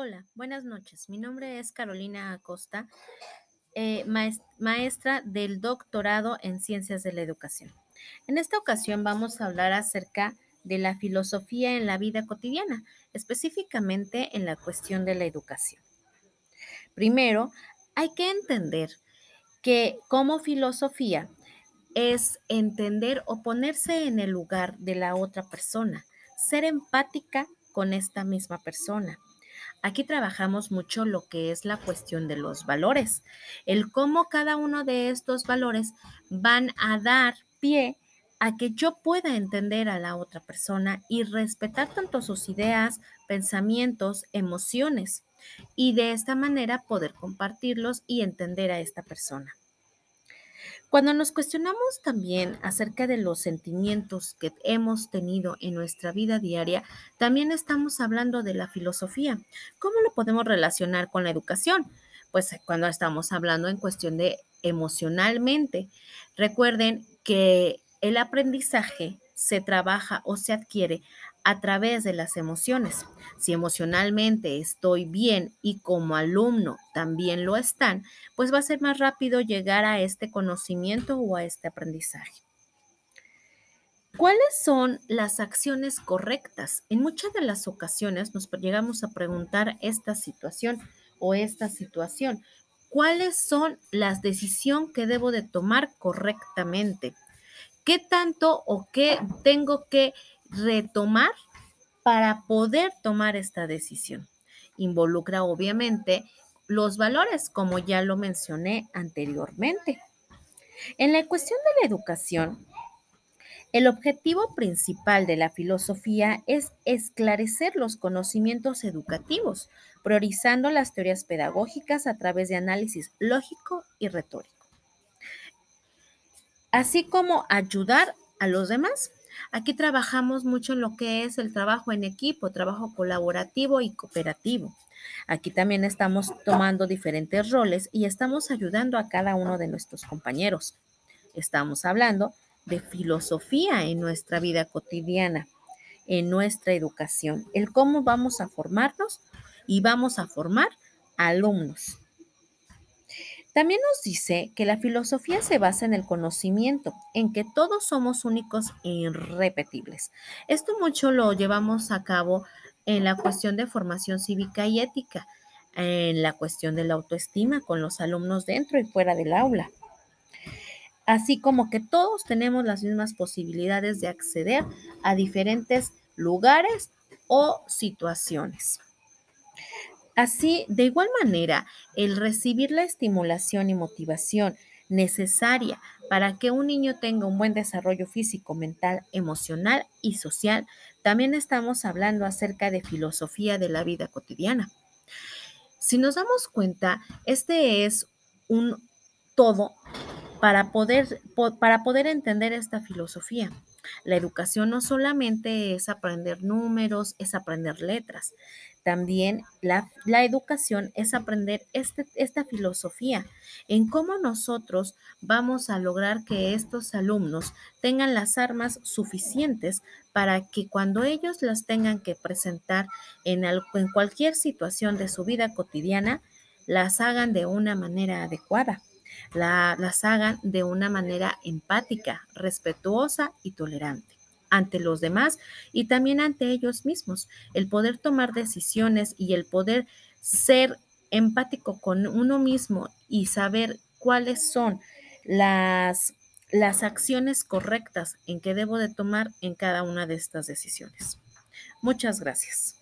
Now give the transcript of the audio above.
Hola, buenas noches. Mi nombre es Carolina Acosta, eh, maestra del doctorado en Ciencias de la Educación. En esta ocasión vamos a hablar acerca de la filosofía en la vida cotidiana, específicamente en la cuestión de la educación. Primero, hay que entender que como filosofía es entender o ponerse en el lugar de la otra persona, ser empática con esta misma persona. Aquí trabajamos mucho lo que es la cuestión de los valores, el cómo cada uno de estos valores van a dar pie a que yo pueda entender a la otra persona y respetar tanto sus ideas, pensamientos, emociones, y de esta manera poder compartirlos y entender a esta persona. Cuando nos cuestionamos también acerca de los sentimientos que hemos tenido en nuestra vida diaria, también estamos hablando de la filosofía. ¿Cómo lo podemos relacionar con la educación? Pues cuando estamos hablando en cuestión de emocionalmente. Recuerden que el aprendizaje se trabaja o se adquiere a través de las emociones. Si emocionalmente estoy bien y como alumno también lo están, pues va a ser más rápido llegar a este conocimiento o a este aprendizaje. ¿Cuáles son las acciones correctas? En muchas de las ocasiones nos llegamos a preguntar esta situación o esta situación. ¿Cuáles son las decisiones que debo de tomar correctamente? ¿Qué tanto o qué tengo que retomar para poder tomar esta decisión. Involucra obviamente los valores, como ya lo mencioné anteriormente. En la cuestión de la educación, el objetivo principal de la filosofía es esclarecer los conocimientos educativos, priorizando las teorías pedagógicas a través de análisis lógico y retórico, así como ayudar a los demás Aquí trabajamos mucho en lo que es el trabajo en equipo, trabajo colaborativo y cooperativo. Aquí también estamos tomando diferentes roles y estamos ayudando a cada uno de nuestros compañeros. Estamos hablando de filosofía en nuestra vida cotidiana, en nuestra educación, el cómo vamos a formarnos y vamos a formar alumnos. También nos dice que la filosofía se basa en el conocimiento, en que todos somos únicos e irrepetibles. Esto mucho lo llevamos a cabo en la cuestión de formación cívica y ética, en la cuestión de la autoestima con los alumnos dentro y fuera del aula. Así como que todos tenemos las mismas posibilidades de acceder a diferentes lugares o situaciones. Así, de igual manera, el recibir la estimulación y motivación necesaria para que un niño tenga un buen desarrollo físico, mental, emocional y social, también estamos hablando acerca de filosofía de la vida cotidiana. Si nos damos cuenta, este es un todo para poder, para poder entender esta filosofía. La educación no solamente es aprender números, es aprender letras. También la, educación es aprender este, esta filosofía en cómo nosotros vamos a lograr que estos alumnos tengan las armas suficientes para que cuando ellos las tengan que presentar en, en cualquier situación de su vida cotidiana, las hagan de una manera adecuada, las hagan de una manera empática, respetuosa y tolerante ante los demás y también ante ellos mismos. El poder tomar decisiones y el poder ser empático con uno mismo y saber cuáles son las, las acciones correctas en que debo de tomar en cada una de estas decisiones. Muchas gracias.